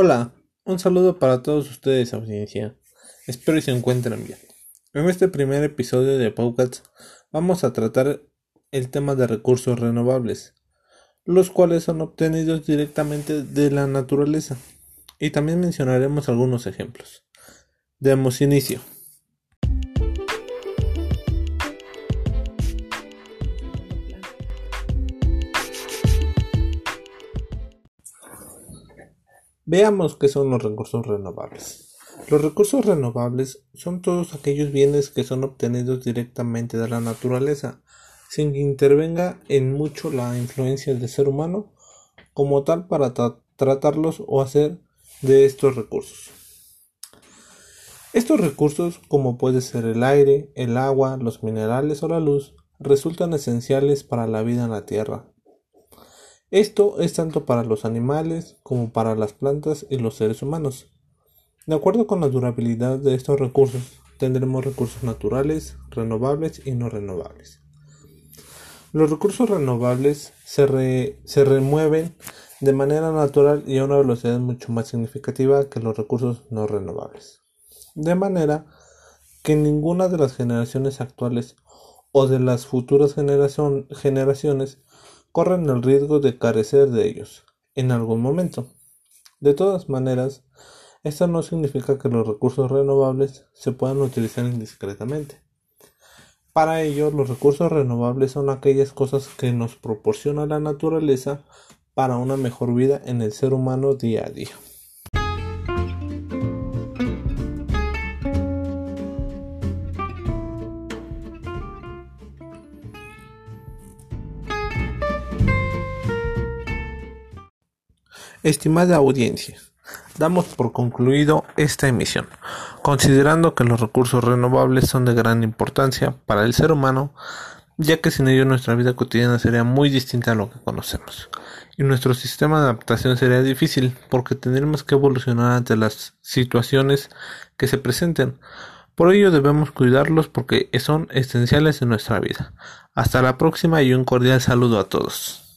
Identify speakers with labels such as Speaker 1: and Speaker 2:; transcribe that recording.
Speaker 1: Hola, un saludo para todos ustedes, audiencia. Espero y se encuentren bien. En este primer episodio de Paucats vamos a tratar el tema de recursos renovables, los cuales son obtenidos directamente de la naturaleza. Y también mencionaremos algunos ejemplos. Demos inicio. Veamos qué son los recursos renovables. Los recursos renovables son todos aquellos bienes que son obtenidos directamente de la naturaleza, sin que intervenga en mucho la influencia del ser humano como tal para tratarlos o hacer de estos recursos. Estos recursos, como puede ser el aire, el agua, los minerales o la luz, resultan esenciales para la vida en la Tierra, esto es tanto para los animales como para las plantas y los seres humanos. De acuerdo con la durabilidad de estos recursos, tendremos recursos naturales, renovables y no renovables. Los recursos renovables se, se remueven de manera natural y a una velocidad mucho más significativa que los recursos no renovables. De manera que ninguna de las generaciones actuales o de las futuras generaciones corren el riesgo de carecer de ellos en algún momento. De todas maneras, esto no significa que los recursos renovables se puedan utilizar indiscretamente. Para ello, los recursos renovables son aquellas cosas que nos proporciona la naturaleza para una mejor vida en el ser humano día a día. Estimada audiencia, damos por concluido esta emisión, considerando que los recursos renovables son de gran importancia para el ser humano, ya que sin ellos nuestra vida cotidiana sería muy distinta a lo que conocemos, y nuestro sistema de adaptación sería difícil porque tendremos que evolucionar ante las situaciones que se presenten. Por ello debemos cuidarlos porque son esenciales en nuestra vida. Hasta la próxima y un cordial saludo a todos.